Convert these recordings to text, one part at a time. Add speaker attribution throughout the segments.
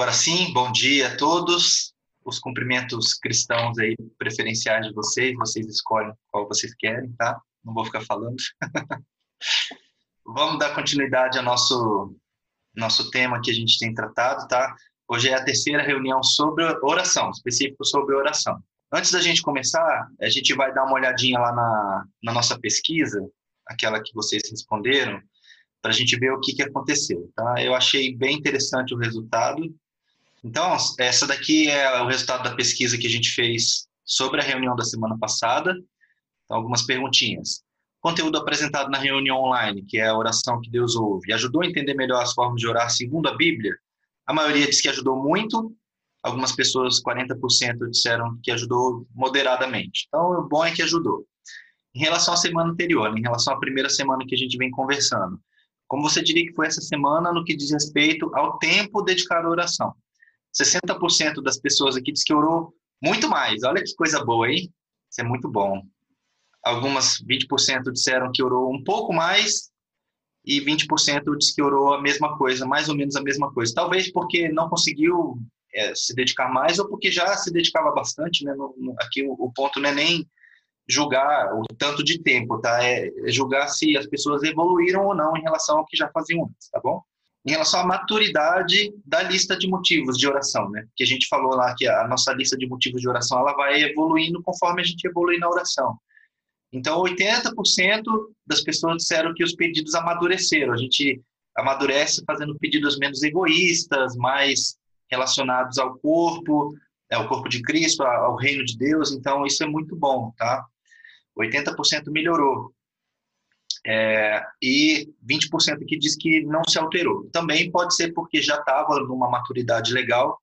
Speaker 1: Agora sim, bom dia a todos. Os cumprimentos cristãos aí preferenciais de vocês, vocês escolhem qual vocês querem, tá? Não vou ficar falando. Vamos dar continuidade ao nosso nosso tema que a gente tem tratado, tá? Hoje é a terceira reunião sobre oração, específico sobre oração. Antes da gente começar, a gente vai dar uma olhadinha lá na, na nossa pesquisa, aquela que vocês responderam, para a gente ver o que, que aconteceu. Tá? Eu achei bem interessante o resultado. Então, essa daqui é o resultado da pesquisa que a gente fez sobre a reunião da semana passada. Então, algumas perguntinhas. Conteúdo apresentado na reunião online, que é a oração que Deus ouve, ajudou a entender melhor as formas de orar segundo a Bíblia? A maioria diz que ajudou muito, algumas pessoas, 40%, disseram que ajudou moderadamente. Então, o bom é que ajudou. Em relação à semana anterior, em relação à primeira semana que a gente vem conversando, como você diria que foi essa semana no que diz respeito ao tempo dedicado à oração? 60% das pessoas aqui diz que orou muito mais. Olha que coisa boa, hein? Isso é muito bom. Algumas 20% disseram que orou um pouco mais e 20% diz que orou a mesma coisa, mais ou menos a mesma coisa. Talvez porque não conseguiu é, se dedicar mais ou porque já se dedicava bastante, né? No, no, aqui o, o ponto não é nem julgar o tanto de tempo, tá? É julgar se as pessoas evoluíram ou não em relação ao que já faziam antes, tá bom? Em relação à maturidade da lista de motivos de oração, né? Que a gente falou lá que a nossa lista de motivos de oração ela vai evoluindo conforme a gente evolui na oração. Então, 80% das pessoas disseram que os pedidos amadureceram. A gente amadurece fazendo pedidos menos egoístas, mais relacionados ao corpo, ao corpo de Cristo, ao reino de Deus. Então, isso é muito bom, tá? 80% melhorou. É, e 20% aqui diz que não se alterou. Também pode ser porque já estava numa maturidade legal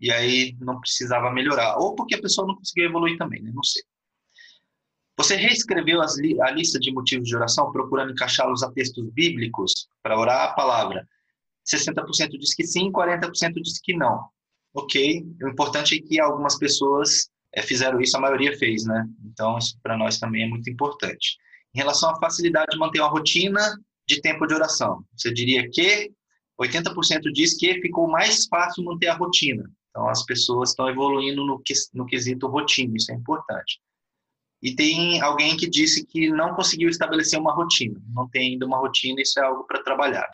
Speaker 1: e aí não precisava melhorar. Ou porque a pessoa não conseguiu evoluir também, né? não sei. Você reescreveu li a lista de motivos de oração procurando encaixá-los a textos bíblicos para orar a palavra. 60% diz que sim, 40% diz que não. Ok, o importante é que algumas pessoas é, fizeram isso, a maioria fez, né? Então, isso para nós também é muito importante. Em relação à facilidade de manter uma rotina de tempo de oração, você diria que 80% diz que ficou mais fácil manter a rotina. Então, as pessoas estão evoluindo no, no quesito rotina, isso é importante. E tem alguém que disse que não conseguiu estabelecer uma rotina, não tem ainda uma rotina, isso é algo para trabalhar.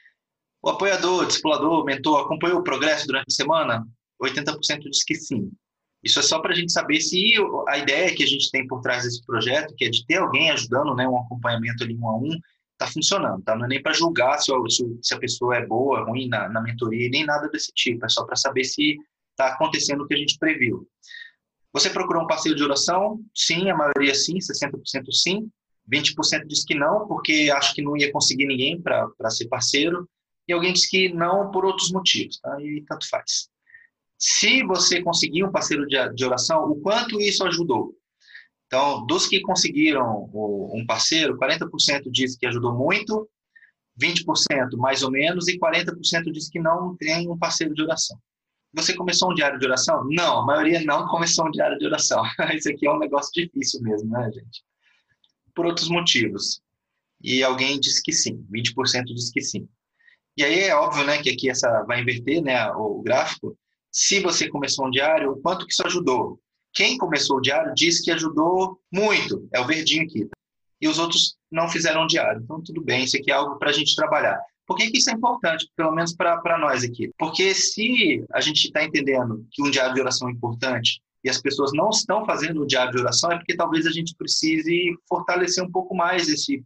Speaker 1: O apoiador, discipulador, mentor, acompanhou o progresso durante a semana? 80% diz que sim. Isso é só para a gente saber se a ideia que a gente tem por trás desse projeto, que é de ter alguém ajudando, né, um acompanhamento ali um a um, está funcionando, tá? Não é nem para julgar se, se, a pessoa é boa, ruim na, na mentoria, nem nada desse tipo. É só para saber se está acontecendo o que a gente previu. Você procurou um parceiro de oração? Sim, a maioria sim, 60% sim. 20% diz que não, porque acha que não ia conseguir ninguém para ser parceiro. E alguém diz que não por outros motivos, tá? E tanto faz. Se você conseguir um parceiro de, de oração, o quanto isso ajudou? Então, dos que conseguiram um parceiro, 40% diz que ajudou muito, 20% mais ou menos, e 40% diz que não tem um parceiro de oração. Você começou um diário de oração? Não, a maioria não começou um diário de oração. Isso aqui é um negócio difícil mesmo, né, gente? Por outros motivos. E alguém diz que sim, 20% diz que sim. E aí é óbvio, né, que aqui essa vai inverter, né, o gráfico se você começou um diário, o quanto que isso ajudou. Quem começou o diário diz que ajudou muito, é o verdinho aqui. E os outros não fizeram um diário. Então, tudo bem, isso aqui é algo para a gente trabalhar. Por que, que isso é importante, pelo menos para nós aqui? Porque se a gente está entendendo que um diário de oração é importante e as pessoas não estão fazendo o diário de oração, é porque talvez a gente precise fortalecer um pouco mais esse,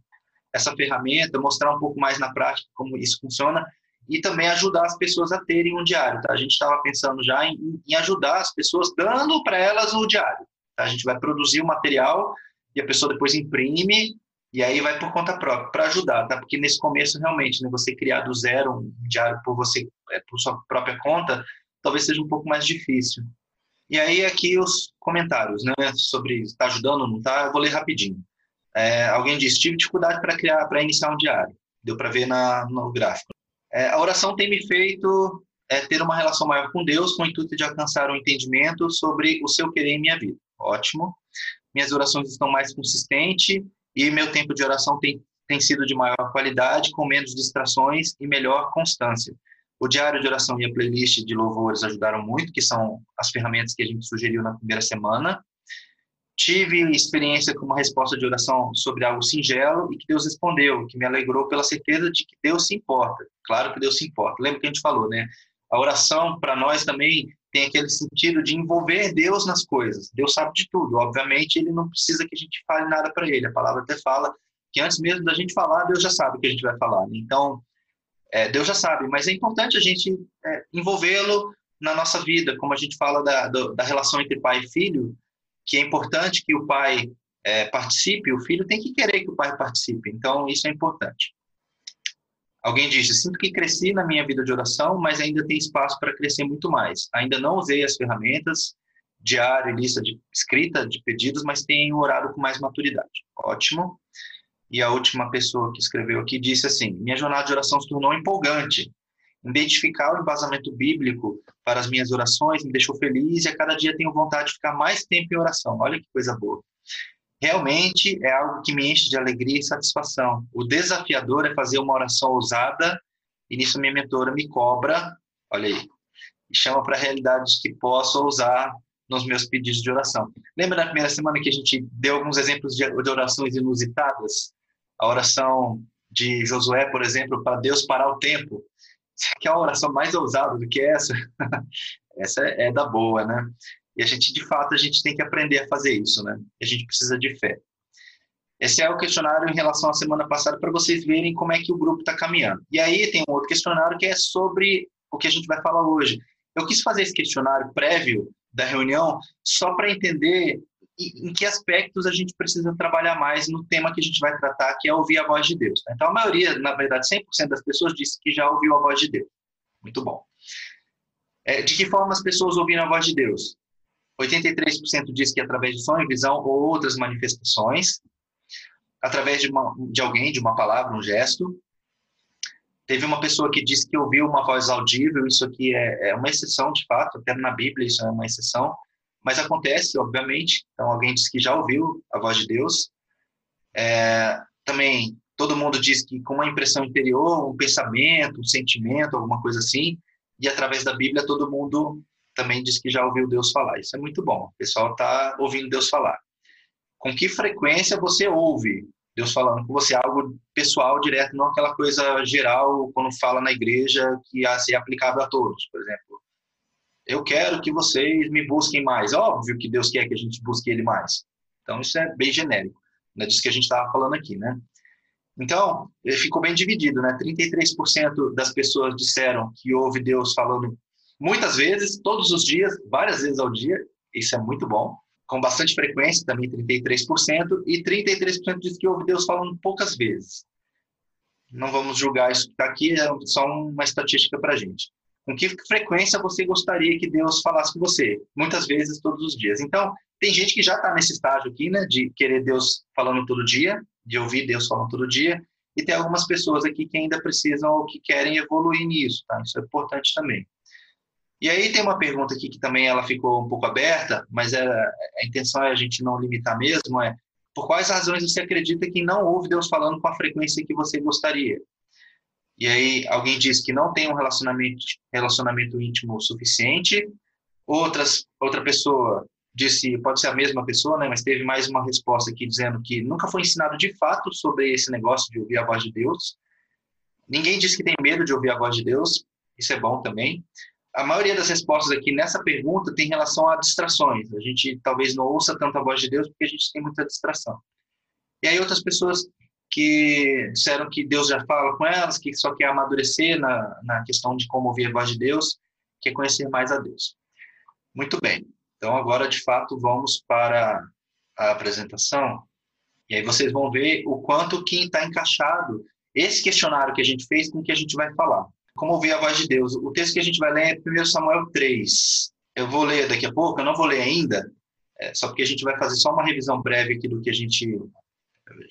Speaker 1: essa ferramenta, mostrar um pouco mais na prática como isso funciona e também ajudar as pessoas a terem um diário. Tá? A gente estava pensando já em, em, ajudar as pessoas, dando para elas o diário. Tá? A gente vai produzir o material e a pessoa depois imprime e aí vai por conta própria para ajudar, tá? Porque nesse começo realmente, né, você criar do zero um diário por você, é, por sua própria conta, talvez seja um pouco mais difícil. E aí aqui os comentários, né, sobre está ajudando ou não está, eu vou ler rapidinho. É, alguém disse tive dificuldade para criar, para iniciar um diário. Deu para ver na, no gráfico. É, a oração tem me feito é, ter uma relação maior com Deus, com o intuito de alcançar um entendimento sobre o seu querer em minha vida. Ótimo. Minhas orações estão mais consistentes e meu tempo de oração tem, tem sido de maior qualidade, com menos distrações e melhor constância. O diário de oração e a playlist de louvores ajudaram muito, que são as ferramentas que a gente sugeriu na primeira semana. Tive experiência com uma resposta de oração sobre algo singelo e que Deus respondeu, que me alegrou pela certeza de que Deus se importa. Claro que Deus se importa. Lembra que a gente falou, né? A oração, para nós também, tem aquele sentido de envolver Deus nas coisas. Deus sabe de tudo. Obviamente, ele não precisa que a gente fale nada para ele. A palavra até fala que antes mesmo da gente falar, Deus já sabe o que a gente vai falar. Então, é, Deus já sabe, mas é importante a gente é, envolvê-lo na nossa vida, como a gente fala da, da relação entre pai e filho, que é importante que o pai é, participe, o filho tem que querer que o pai participe. Então, isso é importante. Alguém disse: Sinto que cresci na minha vida de oração, mas ainda tem espaço para crescer muito mais. Ainda não usei as ferramentas, diário, lista de escrita de pedidos, mas tenho orado com mais maturidade. Ótimo. E a última pessoa que escreveu aqui disse assim: Minha jornada de oração se tornou empolgante. Identificar o embasamento bíblico para as minhas orações me deixou feliz e a cada dia tenho vontade de ficar mais tempo em oração. Olha que coisa boa. Realmente é algo que me enche de alegria e satisfação. O desafiador é fazer uma oração ousada e nisso minha mentora me cobra, olha aí, e chama para a realidade que posso usar nos meus pedidos de oração. Lembra na primeira semana que a gente deu alguns exemplos de orações inusitadas? a oração de Josué, por exemplo, para Deus parar o tempo. Você quer uma oração mais ousada do que essa? essa é, da boa, né? E a gente, de fato, a gente tem que aprender a fazer isso, né? A gente precisa de fé. Esse é o questionário em relação à semana passada para vocês verem como é que o grupo está caminhando. E aí tem um outro questionário que é sobre o que a gente vai falar hoje. Eu quis fazer esse questionário prévio da reunião só para entender em que aspectos a gente precisa trabalhar mais no tema que a gente vai tratar, que é ouvir a voz de Deus. Né? Então, a maioria, na verdade, 100% das pessoas disse que já ouviu a voz de Deus. Muito bom. É, de que forma as pessoas ouviram a voz de Deus? 83% disse que através de sonho, visão ou outras manifestações, através de, uma, de alguém, de uma palavra, um gesto. Teve uma pessoa que disse que ouviu uma voz audível, isso aqui é, é uma exceção, de fato, até na Bíblia isso é uma exceção mas acontece, obviamente. Então, alguém diz que já ouviu a voz de Deus. É, também, todo mundo diz que com uma impressão interior, um pensamento, um sentimento, alguma coisa assim, e através da Bíblia, todo mundo também diz que já ouviu Deus falar. Isso é muito bom. O pessoal está ouvindo Deus falar. Com que frequência você ouve Deus falando com você? Algo pessoal, direto, não aquela coisa geral, quando fala na igreja, que ia ser aplicável a todos, por exemplo eu quero que vocês me busquem mais. Óbvio que Deus quer que a gente busque Ele mais. Então, isso é bem genérico. Não é disso que a gente estava falando aqui, né? Então, ficou bem dividido, né? 33% das pessoas disseram que ouve Deus falando muitas vezes, todos os dias, várias vezes ao dia. Isso é muito bom. Com bastante frequência, também 33%. E 33% diz que ouve Deus falando poucas vezes. Não vamos julgar isso que está aqui, é só uma estatística para a gente. Com que frequência você gostaria que Deus falasse com você? Muitas vezes, todos os dias. Então, tem gente que já está nesse estágio aqui, né, de querer Deus falando todo dia, de ouvir Deus falando todo dia, e tem algumas pessoas aqui que ainda precisam ou que querem evoluir nisso, tá? Isso é importante também. E aí tem uma pergunta aqui que também ela ficou um pouco aberta, mas era, a intenção é a gente não limitar mesmo, é por quais razões você acredita que não ouve Deus falando com a frequência que você gostaria? e aí alguém diz que não tem um relacionamento, relacionamento íntimo suficiente, outras, outra pessoa disse, pode ser a mesma pessoa, né, mas teve mais uma resposta aqui dizendo que nunca foi ensinado de fato sobre esse negócio de ouvir a voz de Deus. Ninguém disse que tem medo de ouvir a voz de Deus, isso é bom também. A maioria das respostas aqui nessa pergunta tem relação a distrações. A gente talvez não ouça tanto a voz de Deus porque a gente tem muita distração. E aí outras pessoas que disseram que Deus já fala com elas, que só quer amadurecer na, na questão de como ouvir a voz de Deus, quer conhecer mais a Deus. Muito bem. Então, agora, de fato, vamos para a apresentação. E aí vocês vão ver o quanto que está encaixado esse questionário que a gente fez com o que a gente vai falar. Como ouvir a voz de Deus? O texto que a gente vai ler é 1 Samuel 3. Eu vou ler daqui a pouco, eu não vou ler ainda, é, só porque a gente vai fazer só uma revisão breve aqui do que a gente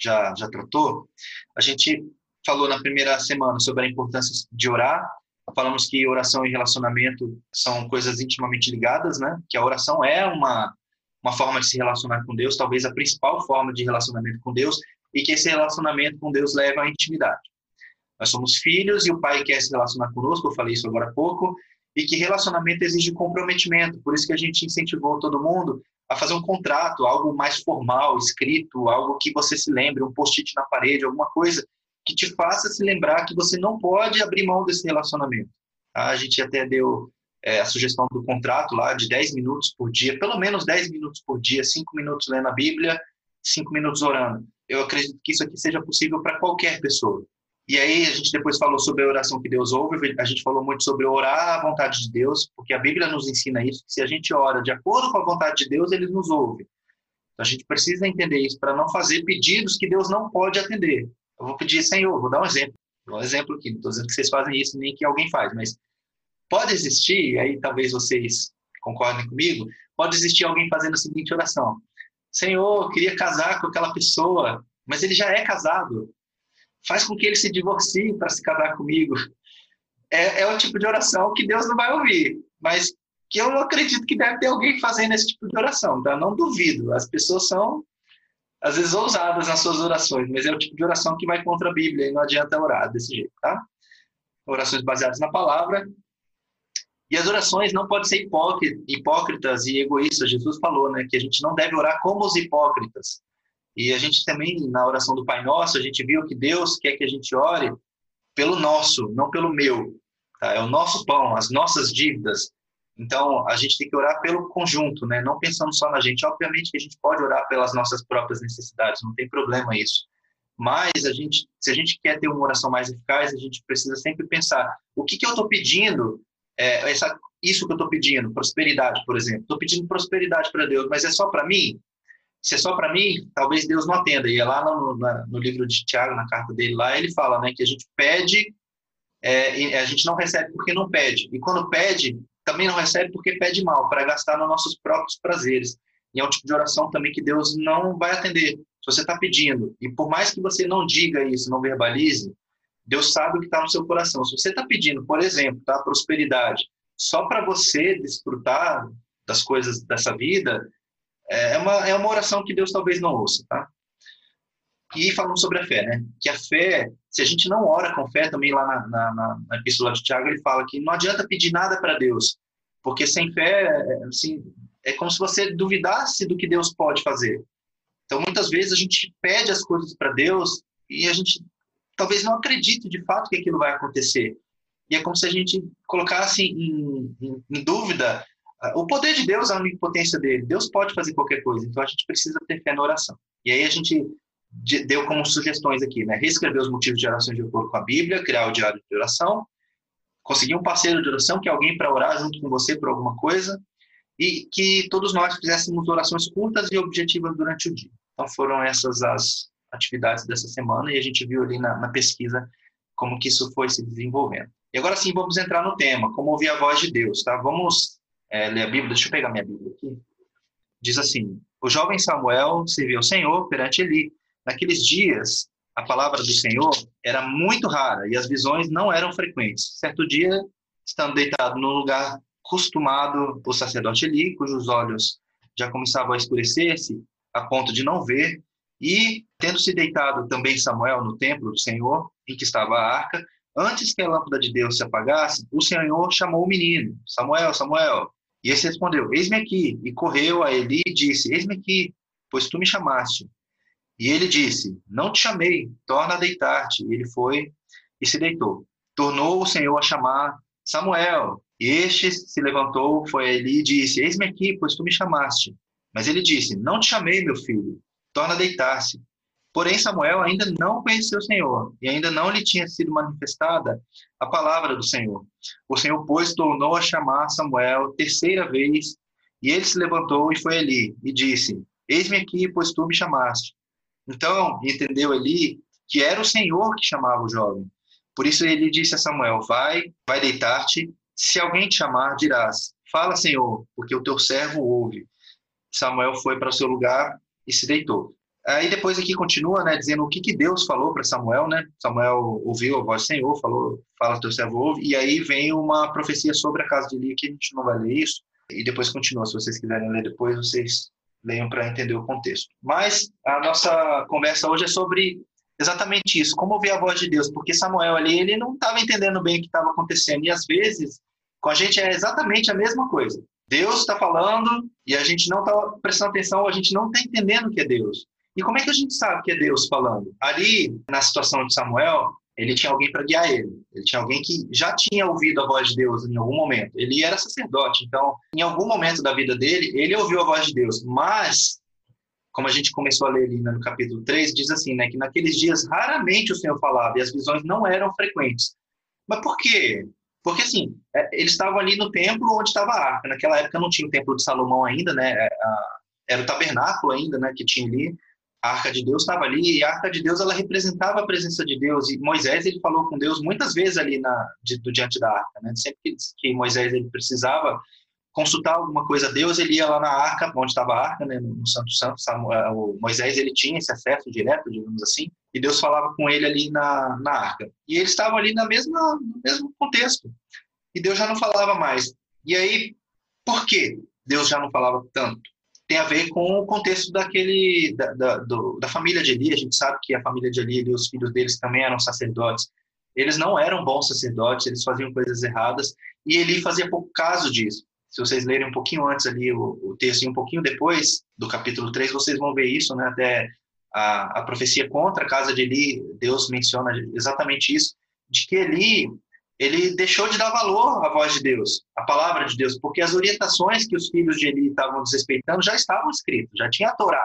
Speaker 1: já, já tratou, a gente falou na primeira semana sobre a importância de orar, falamos que oração e relacionamento são coisas intimamente ligadas, né? Que a oração é uma uma forma de se relacionar com Deus, talvez a principal forma de relacionamento com Deus, e que esse relacionamento com Deus leva à intimidade. Nós somos filhos e o pai quer se relacionar conosco, eu falei isso agora há pouco, e que relacionamento exige comprometimento. Por isso que a gente incentivou todo mundo a fazer um contrato, algo mais formal, escrito, algo que você se lembre, um post-it na parede, alguma coisa que te faça se lembrar que você não pode abrir mão desse relacionamento. Tá? A gente até deu é, a sugestão do contrato lá de 10 minutos por dia, pelo menos 10 minutos por dia, 5 minutos lendo a Bíblia, 5 minutos orando. Eu acredito que isso aqui seja possível para qualquer pessoa. E aí a gente depois falou sobre a oração que Deus ouve, a gente falou muito sobre orar à vontade de Deus, porque a Bíblia nos ensina isso, que se a gente ora de acordo com a vontade de Deus, ele nos ouve. Então a gente precisa entender isso para não fazer pedidos que Deus não pode atender. Eu vou pedir, Senhor, vou dar um exemplo. Um exemplo aqui, não estou dizendo que vocês fazem isso, nem que alguém faz, mas pode existir, aí talvez vocês concordem comigo, pode existir alguém fazendo a seguinte oração: Senhor, eu queria casar com aquela pessoa, mas ele já é casado faz com que ele se divorcie para se casar comigo. É, é o tipo de oração que Deus não vai ouvir, mas que eu acredito que deve ter alguém fazendo esse tipo de oração, tá? Não duvido. As pessoas são, às vezes, ousadas nas suas orações, mas é o tipo de oração que vai contra a Bíblia e não adianta orar desse jeito, tá? Orações baseadas na palavra. E as orações não podem ser hipócritas e egoístas. Jesus falou, né, que a gente não deve orar como os hipócritas. E a gente também, na oração do Pai Nosso, a gente viu que Deus quer que a gente ore pelo nosso, não pelo meu. Tá? É o nosso pão, as nossas dívidas. Então, a gente tem que orar pelo conjunto, né? não pensando só na gente. Obviamente que a gente pode orar pelas nossas próprias necessidades, não tem problema isso. Mas a gente, se a gente quer ter uma oração mais eficaz, a gente precisa sempre pensar: o que, que eu estou pedindo? É, essa, isso que eu estou pedindo, prosperidade, por exemplo. Estou pedindo prosperidade para Deus, mas é só para mim? Se é só para mim, talvez Deus não atenda. E é lá no, no, no, livro de Tiago, na carta dele lá, ele fala né, que a gente pede, é, a gente não recebe porque não pede. E quando pede, também não recebe porque pede mal, para gastar nos nossos próprios prazeres. E é um tipo de oração também que Deus não vai atender. Se você está pedindo, e por mais que você não diga isso, não verbalize, Deus sabe o que está no seu coração. Se você está pedindo, por exemplo, tá, prosperidade, só para você desfrutar das coisas dessa vida, é, é uma, é uma oração que Deus talvez não ouça, tá? E falando sobre a fé, né? Que a fé, se a gente não ora com fé, também lá na, na, na epístola de Tiago, ele fala que não adianta pedir nada para Deus, porque sem fé, assim, é como se você duvidasse do que Deus pode fazer. Então, muitas vezes a gente pede as coisas para Deus e a gente talvez não acredite de fato que aquilo vai acontecer. E é como se a gente colocasse em, em, em dúvida o poder de Deus, a onipotência dele. Deus pode fazer qualquer coisa, então a gente precisa ter fé na oração. E aí a gente deu como sugestões aqui, né? Reescrever os motivos de oração de acordo com a Bíblia, criar o diário de oração, conseguir um parceiro de oração, que é alguém para orar junto com você por alguma coisa, e que todos nós fizéssemos orações curtas e objetivas durante o dia. Então foram essas as atividades dessa semana e a gente viu ali na, na pesquisa como que isso foi se desenvolvendo. E agora sim, vamos entrar no tema, como ouvir a voz de Deus, tá? Vamos é, ler a Bíblia, deixa eu pegar minha Bíblia aqui. Diz assim: O jovem Samuel serviu ao Senhor perante Eli. Naqueles dias, a palavra do Senhor era muito rara e as visões não eram frequentes. Certo dia, estando deitado no lugar costumado, o sacerdote Eli, cujos olhos já começavam a escurecer-se, a ponto de não ver, e, tendo se deitado também Samuel no templo do Senhor, em que estava a arca, antes que a lâmpada de Deus se apagasse, o Senhor chamou o menino: Samuel, Samuel. E esse respondeu: Eis-me aqui. E correu a Eli e disse: Eis-me aqui, pois tu me chamaste. E ele disse: Não te chamei, torna a deitar-te. E ele foi e se deitou. Tornou o Senhor a chamar Samuel. E este se levantou, foi a Eli e disse: Eis-me aqui, pois tu me chamaste. Mas ele disse: Não te chamei, meu filho, torna a deitar-se. Porém, Samuel ainda não conhecia o Senhor e ainda não lhe tinha sido manifestada a palavra do Senhor. O Senhor, pois, tornou a chamar Samuel terceira vez e ele se levantou e foi ali e disse: Eis-me aqui, pois tu me chamaste. Então, entendeu Eli que era o Senhor que chamava o jovem. Por isso ele disse a Samuel: Vai, vai deitar-te. Se alguém te chamar, dirás: Fala, Senhor, porque o teu servo ouve. Samuel foi para o seu lugar e se deitou. Aí depois aqui continua, né, dizendo o que, que Deus falou para Samuel, né? Samuel ouviu a voz do Senhor, falou, fala teu servo ouve, e aí vem uma profecia sobre a casa de Eli, que a gente não vai ler isso, e depois continua, se vocês quiserem ler depois, vocês leiam para entender o contexto. Mas a nossa conversa hoje é sobre exatamente isso, como ouvir a voz de Deus, porque Samuel ali, ele não estava entendendo bem o que estava acontecendo, e às vezes, com a gente é exatamente a mesma coisa. Deus está falando e a gente não está prestando atenção, a gente não está entendendo o que é Deus. E como é que a gente sabe que é Deus falando? Ali, na situação de Samuel, ele tinha alguém para guiar ele. Ele tinha alguém que já tinha ouvido a voz de Deus em algum momento. Ele era sacerdote, então, em algum momento da vida dele, ele ouviu a voz de Deus. Mas, como a gente começou a ler ali no capítulo 3, diz assim, né, que naqueles dias raramente o Senhor falava e as visões não eram frequentes. Mas por quê? Porque, assim, é, eles estavam ali no templo onde estava a arca. Naquela época não tinha o templo de Salomão ainda, né? É, era o tabernáculo ainda, né, que tinha ali a arca de Deus estava ali e a arca de Deus ela representava a presença de Deus e Moisés ele falou com Deus muitas vezes ali na de, do diante da arca né? Sempre que, que, Moisés ele precisava consultar alguma coisa a Deus ele ia lá na arca onde estava a arca né? No Santo Santo Samuel, o Moisés ele tinha esse acesso direto digamos assim e Deus falava com ele ali na, na arca. E eles estavam ali na mesma no mesmo contexto e Deus já não falava mais. E aí por que Deus já não falava tanto tem a ver com o contexto daquele da, da, do, da família de Eli. A gente sabe que a família de Eli e os filhos deles também eram sacerdotes. Eles não eram bons sacerdotes, eles faziam coisas erradas e Eli fazia pouco caso disso. Se vocês lerem um pouquinho antes ali o, o texto e um pouquinho depois do capítulo 3, vocês vão ver isso, né? Até a, a profecia contra a casa de Eli, Deus menciona exatamente isso, de que Eli ele deixou de dar valor à voz de Deus, à palavra de Deus, porque as orientações que os filhos de Eli estavam desrespeitando já estavam escritas, já tinha a Torá,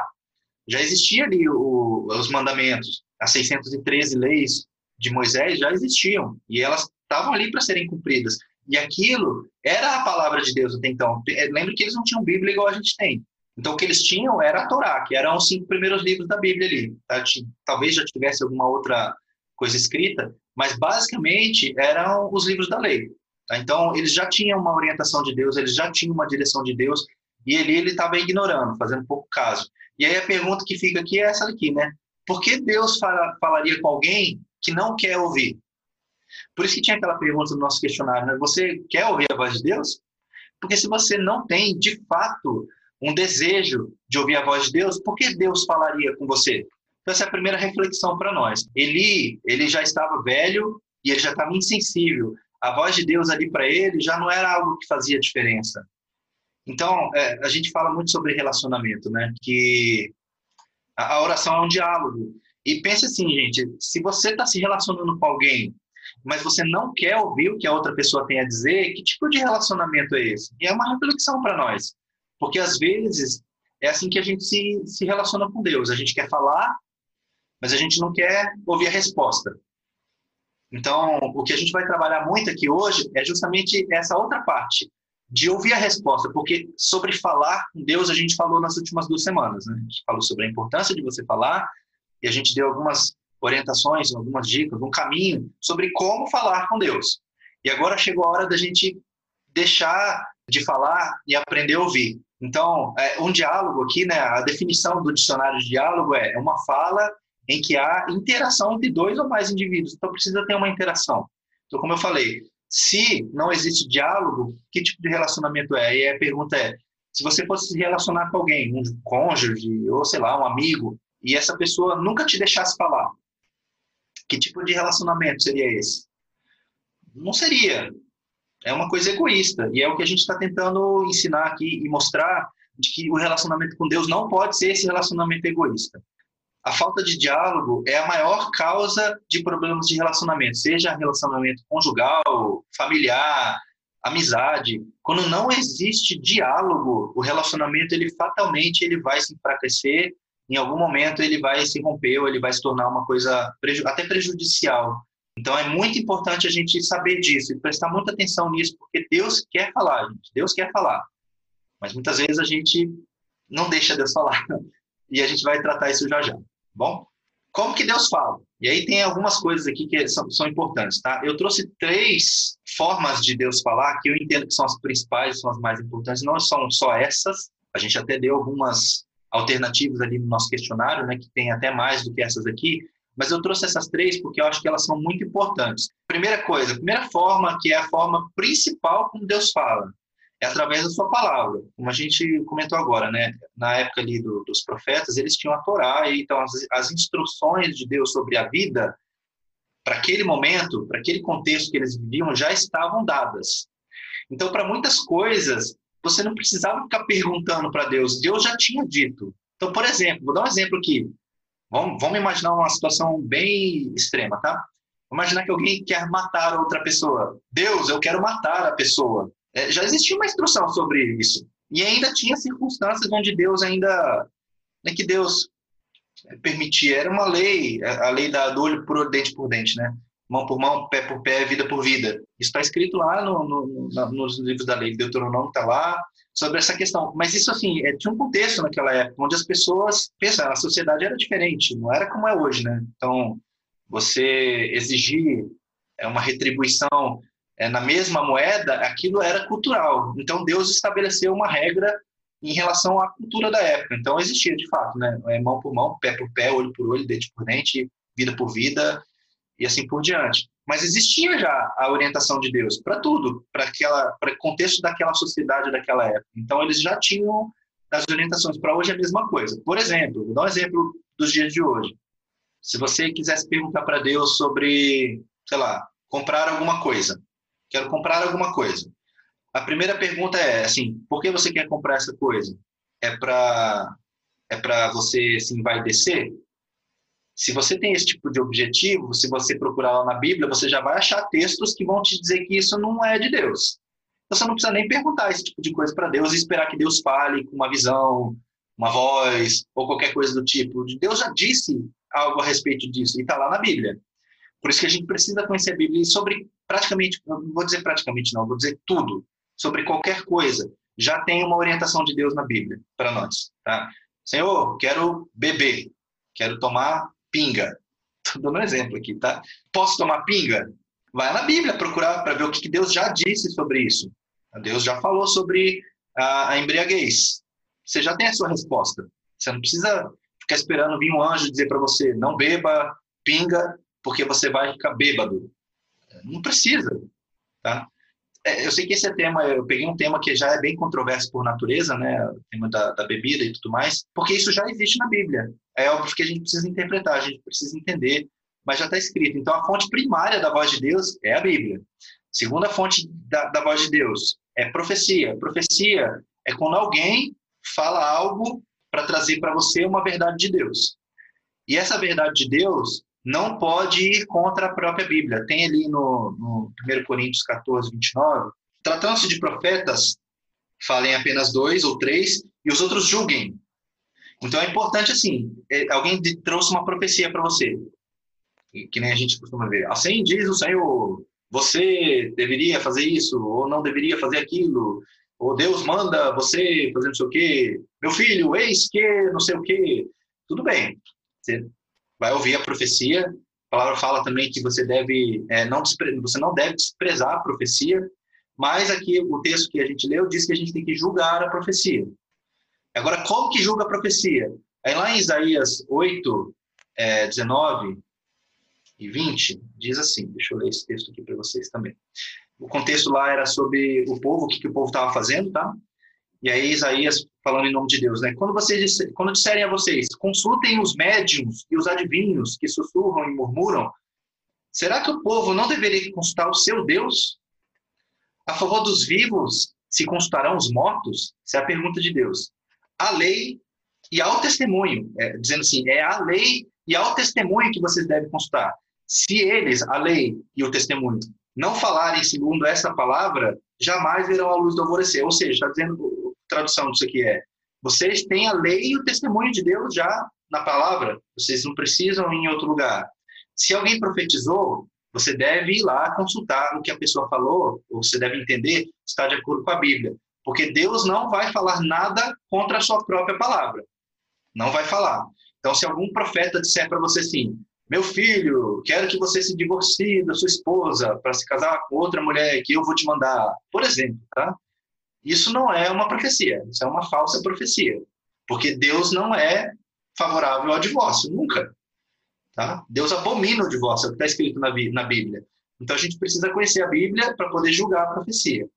Speaker 1: já existia ali o, os mandamentos, as 613 leis de Moisés já existiam e elas estavam ali para serem cumpridas. E aquilo era a palavra de Deus até então. É, Lembra que eles não tinham Bíblia igual a gente tem. Então, o que eles tinham era a Torá, que eram os cinco primeiros livros da Bíblia ali. Tá? Talvez já tivesse alguma outra coisa escrita, mas basicamente eram os livros da lei. Tá? Então, eles já tinham uma orientação de Deus, eles já tinham uma direção de Deus, e ele estava ignorando, fazendo pouco caso. E aí a pergunta que fica aqui é essa aqui, né? Por que Deus fala, falaria com alguém que não quer ouvir? Por isso que tinha aquela pergunta no nosso questionário, né? Você quer ouvir a voz de Deus? Porque se você não tem, de fato, um desejo de ouvir a voz de Deus, por que Deus falaria com você? Então, essa é a primeira reflexão para nós. Eli, ele já estava velho e ele já estava insensível. A voz de Deus ali para ele já não era algo que fazia diferença. Então, é, a gente fala muito sobre relacionamento, né? Que a, a oração é um diálogo. E pense assim, gente, se você está se relacionando com alguém, mas você não quer ouvir o que a outra pessoa tem a dizer, que tipo de relacionamento é esse? E é uma reflexão para nós. Porque às vezes é assim que a gente se, se relaciona com Deus. A gente quer falar, mas a gente não quer ouvir a resposta. Então, o que a gente vai trabalhar muito aqui hoje é justamente essa outra parte, de ouvir a resposta, porque sobre falar com Deus a gente falou nas últimas duas semanas, né? A gente falou sobre a importância de você falar e a gente deu algumas orientações, algumas dicas, um caminho sobre como falar com Deus. E agora chegou a hora da gente deixar de falar e aprender a ouvir. Então, é, um diálogo aqui, né? A definição do dicionário de diálogo é uma fala em que há interação entre dois ou mais indivíduos. Então precisa ter uma interação. Então, como eu falei, se não existe diálogo, que tipo de relacionamento é? E a pergunta é: se você fosse se relacionar com alguém, um cônjuge ou sei lá, um amigo, e essa pessoa nunca te deixasse falar, que tipo de relacionamento seria esse? Não seria. É uma coisa egoísta. E é o que a gente está tentando ensinar aqui e mostrar de que o relacionamento com Deus não pode ser esse relacionamento egoísta a falta de diálogo é a maior causa de problemas de relacionamento, seja relacionamento conjugal, familiar, amizade. Quando não existe diálogo, o relacionamento ele fatalmente ele vai se enfraquecer, em algum momento ele vai se romper ou ele vai se tornar uma coisa até prejudicial. Então é muito importante a gente saber disso e prestar muita atenção nisso, porque Deus quer falar, gente. Deus quer falar. Mas muitas vezes a gente não deixa Deus falar. E a gente vai tratar isso já já. Bom, como que Deus fala? E aí tem algumas coisas aqui que são, são, importantes, tá? Eu trouxe três formas de Deus falar que eu entendo que são as principais, são as mais importantes. Não são só essas. A gente até deu algumas alternativas ali no nosso questionário, né? Que tem até mais do que essas aqui. Mas eu trouxe essas três porque eu acho que elas são muito importantes. Primeira coisa, primeira forma, que é a forma principal como Deus fala, é através da sua palavra. Como a gente comentou agora, né? Na época ali do, dos profetas, eles tinham a Torá, e então as, as instruções de Deus sobre a vida, para aquele momento, para aquele contexto que eles viviam, já estavam dadas. Então, para muitas coisas, você não precisava ficar perguntando para Deus, Deus já tinha dito. Então, por exemplo, vou dar um exemplo aqui. Vamos, vamos imaginar uma situação bem extrema, tá? Vamos imaginar que alguém quer matar outra pessoa. Deus, eu quero matar a pessoa. É, já existia uma instrução sobre isso. E ainda tinha circunstâncias onde Deus ainda. Né, que Deus permitia. Era uma lei, a lei da, do olho por olho, dente por dente, né? Mão por mão, pé por pé, vida por vida. Isso está escrito lá no, no, no, nos livros da lei. Deuteronômio está lá sobre essa questão. Mas isso, assim, é, tinha um contexto naquela época, onde as pessoas pensavam, a sociedade era diferente, não era como é hoje, né? Então, você exigir é, uma retribuição é, na mesma moeda, aquilo era cultural. Então Deus estabeleceu uma regra em relação à cultura da época. Então existia de fato, né? É mão por mão, pé por pé, olho por olho, dente por dente, vida por vida e assim por diante. Mas existia já a orientação de Deus para tudo, para aquela, para o contexto daquela sociedade daquela época. Então eles já tinham as orientações. Para hoje é a mesma coisa. Por exemplo, vou dar um exemplo dos dias de hoje. Se você quisesse perguntar para Deus sobre, sei lá, comprar alguma coisa, quero comprar alguma coisa. A primeira pergunta é assim, por que você quer comprar essa coisa? É para é para você assim vai descer? Se você tem esse tipo de objetivo, se você procurar lá na Bíblia, você já vai achar textos que vão te dizer que isso não é de Deus. Você não precisa nem perguntar esse tipo de coisa para Deus e esperar que Deus fale com uma visão, uma voz ou qualquer coisa do tipo. Deus já disse algo a respeito disso e está lá na Bíblia. Por isso que a gente precisa conhecer a Bíblia sobre praticamente, não vou dizer praticamente não, vou dizer tudo, sobre qualquer coisa. Já tem uma orientação de Deus na Bíblia para nós, tá? Senhor, quero beber, quero tomar pinga. Estou dando um exemplo aqui, tá? Posso tomar pinga? Vai na Bíblia procurar para ver o que Deus já disse sobre isso. Deus já falou sobre a, a embriaguez. Você já tem a sua resposta. Você não precisa ficar esperando vir um anjo dizer para você: não beba pinga, porque você vai ficar bêbado. Não precisa, tá? É, eu sei que esse é tema, eu peguei um tema que já é bem controverso por natureza, né, o tema da, da, bebida e tudo mais, porque isso já existe na Bíblia. É óbvio que a gente precisa interpretar, a gente precisa entender, mas já está escrito. Então, a fonte primária da voz de Deus é a Bíblia. Segunda fonte da, da voz de Deus é profecia. Profecia é quando alguém fala algo para trazer para você uma verdade de Deus. E essa verdade de Deus não pode ir contra a própria Bíblia. Tem ali no, no 1 Coríntios 14, 29, tratando-se de profetas, falem apenas dois ou três, e os outros julguem. Então é importante assim, é, alguém trouxe uma profecia para você, que nem a gente costuma ver. Assim diz o Senhor, você deveria fazer isso, ou não deveria fazer aquilo, ou Deus manda você fazer não sei o quê. Meu filho, eis que não sei o quê. Tudo bem, você vai ouvir a profecia. A palavra fala também que você deve é, não você não deve desprezar a profecia, mas aqui o texto que a gente leu diz que a gente tem que julgar a profecia. Agora, como que julga a profecia? Aí lá em Isaías 8, é, 19 e 20, diz assim, deixa eu ler esse texto aqui para vocês também. O contexto lá era sobre o povo, o que, que o povo estava fazendo, tá? E aí Isaías falando em nome de Deus, né? Quando vocês quando disserem a vocês, consultem os médiums e os adivinhos que sussurram e murmuram, será que o povo não deveria consultar o seu Deus? A favor dos vivos, se consultarão os mortos? Essa é a pergunta de Deus. A lei e ao testemunho, é, dizendo assim, é a lei e ao testemunho que vocês devem consultar. Se eles, a lei e o testemunho, não falarem segundo essa palavra, jamais verão a luz do alvorecer. Ou seja, está dizendo tradução disso aqui é: vocês têm a lei e o testemunho de Deus já na palavra, vocês não precisam ir em outro lugar. Se alguém profetizou, você deve ir lá consultar o que a pessoa falou, ou você deve entender se está de acordo com a Bíblia. Porque Deus não vai falar nada contra a sua própria palavra. Não vai falar. Então, se algum profeta disser para você assim, meu filho, quero que você se divorcie da sua esposa para se casar com outra mulher que eu vou te mandar, por exemplo, tá? Isso não é uma profecia, isso é uma falsa profecia, porque Deus não é favorável ao divórcio, nunca. Tá? Deus abomina o divórcio, é o que está escrito na, na Bíblia. Então a gente precisa conhecer a Bíblia para poder julgar a profecia.